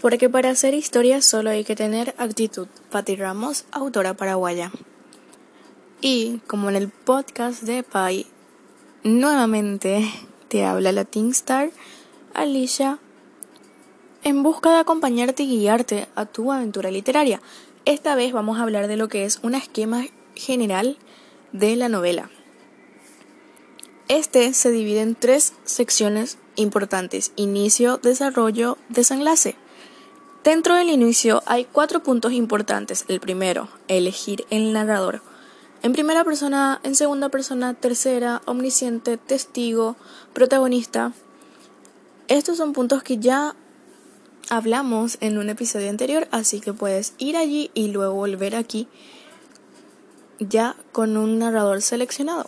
Porque para hacer historia solo hay que tener actitud. Patti Ramos, autora paraguaya. Y como en el podcast de Pai, nuevamente te habla la Teen Star, Alicia, en busca de acompañarte y guiarte a tu aventura literaria. Esta vez vamos a hablar de lo que es un esquema general de la novela. Este se divide en tres secciones importantes, inicio, desarrollo, desenlace. Dentro del inicio hay cuatro puntos importantes. El primero, elegir el narrador. En primera persona, en segunda persona, tercera, omnisciente, testigo, protagonista. Estos son puntos que ya hablamos en un episodio anterior, así que puedes ir allí y luego volver aquí ya con un narrador seleccionado.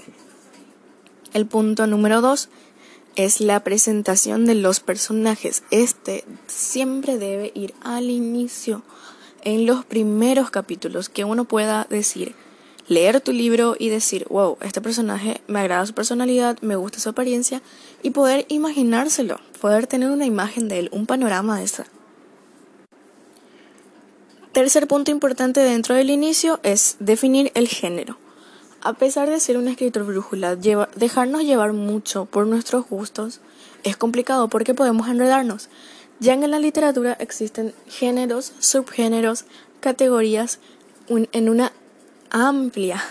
El punto número dos es la presentación de los personajes. Este siempre debe ir al inicio, en los primeros capítulos, que uno pueda decir, leer tu libro y decir, wow, este personaje me agrada su personalidad, me gusta su apariencia, y poder imaginárselo, poder tener una imagen de él, un panorama de esa. Tercer punto importante dentro del inicio es definir el género. A pesar de ser un escritor brújula, dejarnos llevar mucho por nuestros gustos es complicado porque podemos enredarnos. Ya en la literatura existen géneros, subgéneros, categorías en una amplia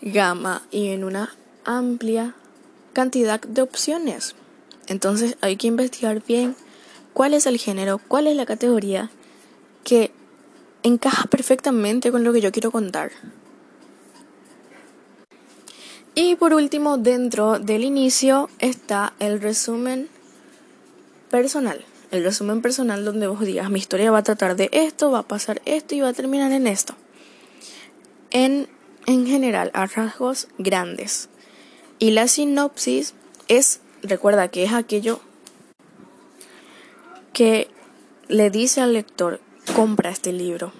gama y en una amplia cantidad de opciones. Entonces hay que investigar bien cuál es el género, cuál es la categoría que encaja perfectamente con lo que yo quiero contar. Y por último, dentro del inicio está el resumen personal. El resumen personal donde vos digas, mi historia va a tratar de esto, va a pasar esto y va a terminar en esto. En, en general, a rasgos grandes. Y la sinopsis es, recuerda que es aquello que le dice al lector, compra este libro.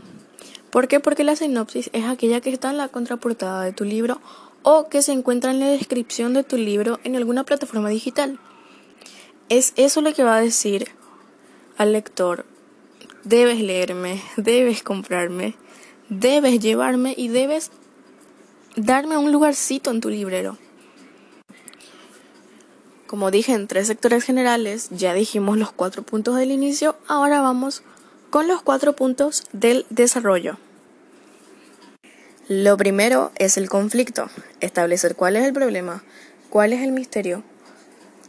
¿Por qué? Porque la sinopsis es aquella que está en la contraportada de tu libro o que se encuentra en la descripción de tu libro en alguna plataforma digital. Es eso lo que va a decir al lector, debes leerme, debes comprarme, debes llevarme y debes darme un lugarcito en tu librero. Como dije en tres sectores generales, ya dijimos los cuatro puntos del inicio, ahora vamos con los cuatro puntos del desarrollo. Lo primero es el conflicto, establecer cuál es el problema, cuál es el misterio,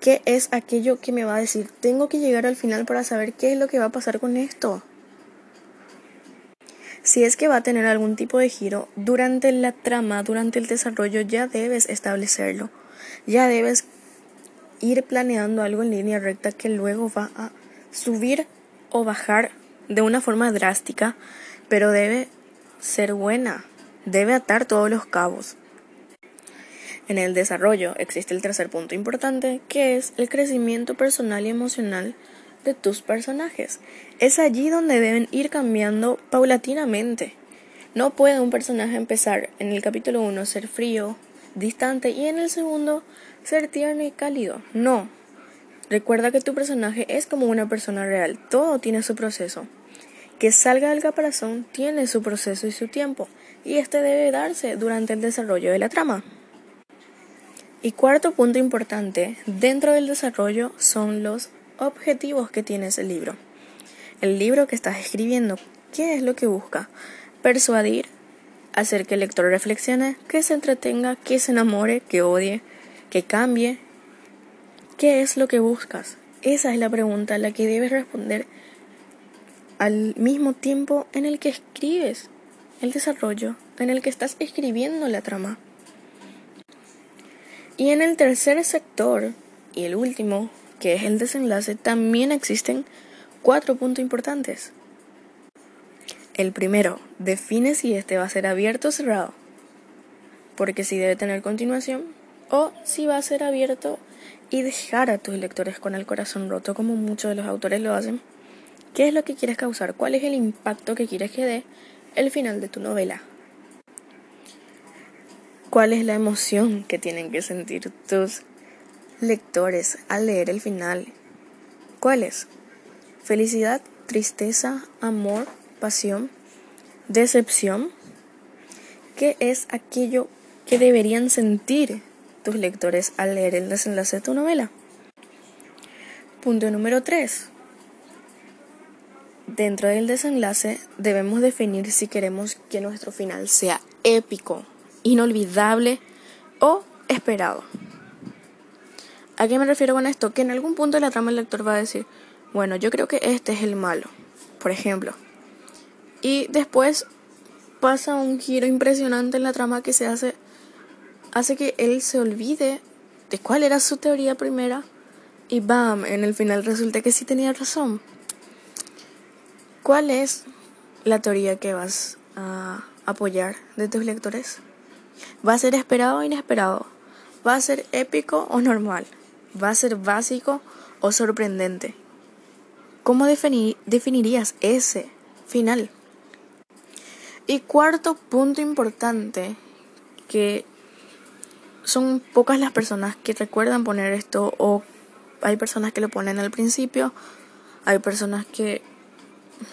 qué es aquello que me va a decir, tengo que llegar al final para saber qué es lo que va a pasar con esto. Si es que va a tener algún tipo de giro durante la trama, durante el desarrollo, ya debes establecerlo, ya debes ir planeando algo en línea recta que luego va a subir o bajar de una forma drástica, pero debe ser buena debe atar todos los cabos. En el desarrollo existe el tercer punto importante, que es el crecimiento personal y emocional de tus personajes. Es allí donde deben ir cambiando paulatinamente. No puede un personaje empezar en el capítulo 1 ser frío, distante y en el segundo ser tierno y cálido. No. Recuerda que tu personaje es como una persona real. Todo tiene su proceso. Que salga del caparazón tiene su proceso y su tiempo y este debe darse durante el desarrollo de la trama. Y cuarto punto importante dentro del desarrollo son los objetivos que tiene ese libro. El libro que estás escribiendo, ¿qué es lo que busca? Persuadir, hacer que el lector reflexione, que se entretenga, que se enamore, que odie, que cambie. ¿Qué es lo que buscas? Esa es la pregunta a la que debes responder al mismo tiempo en el que escribes el desarrollo en el que estás escribiendo la trama. Y en el tercer sector, y el último, que es el desenlace, también existen cuatro puntos importantes. El primero, define si este va a ser abierto o cerrado, porque si debe tener continuación, o si va a ser abierto y dejar a tus lectores con el corazón roto, como muchos de los autores lo hacen. ¿Qué es lo que quieres causar? ¿Cuál es el impacto que quieres que dé el final de tu novela. ¿Cuál es la emoción que tienen que sentir tus lectores al leer el final? ¿Cuál es? felicidad, tristeza, amor, pasión, decepción, ¿qué es aquello que deberían sentir tus lectores al leer el desenlace de tu novela? Punto número 3. Dentro del desenlace debemos definir si queremos que nuestro final sea épico, inolvidable o esperado. ¿A qué me refiero con esto? Que en algún punto de la trama el lector va a decir, bueno, yo creo que este es el malo, por ejemplo. Y después pasa un giro impresionante en la trama que se hace, hace que él se olvide de cuál era su teoría primera y bam, en el final resulta que sí tenía razón. ¿Cuál es la teoría que vas a apoyar de tus lectores? ¿Va a ser esperado o inesperado? ¿Va a ser épico o normal? ¿Va a ser básico o sorprendente? ¿Cómo definirías ese final? Y cuarto punto importante, que son pocas las personas que recuerdan poner esto o hay personas que lo ponen al principio, hay personas que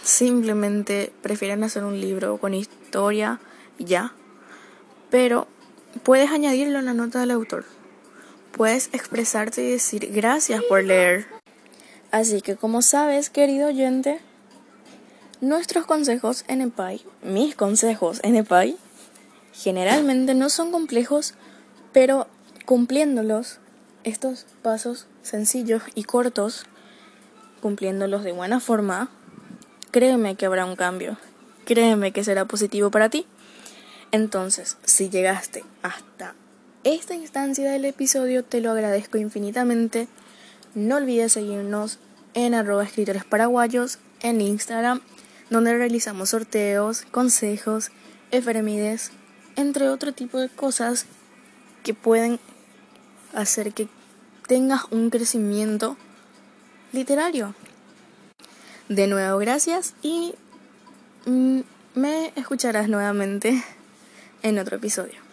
simplemente prefieren hacer un libro con historia ya, pero puedes añadirlo en la nota del autor. Puedes expresarte y decir gracias por leer. Así que como sabes, querido oyente, nuestros consejos en EPAI, mis consejos en EPAI, generalmente no son complejos, pero cumpliéndolos, estos pasos sencillos y cortos, cumpliéndolos de buena forma, créeme que habrá un cambio, créeme que será positivo para ti. Entonces, si llegaste hasta esta instancia del episodio, te lo agradezco infinitamente. No olvides seguirnos en arroba escritores paraguayos en Instagram, donde realizamos sorteos, consejos, efemérides, entre otro tipo de cosas que pueden hacer que tengas un crecimiento literario. De nuevo, gracias y mm, me escucharás nuevamente en otro episodio.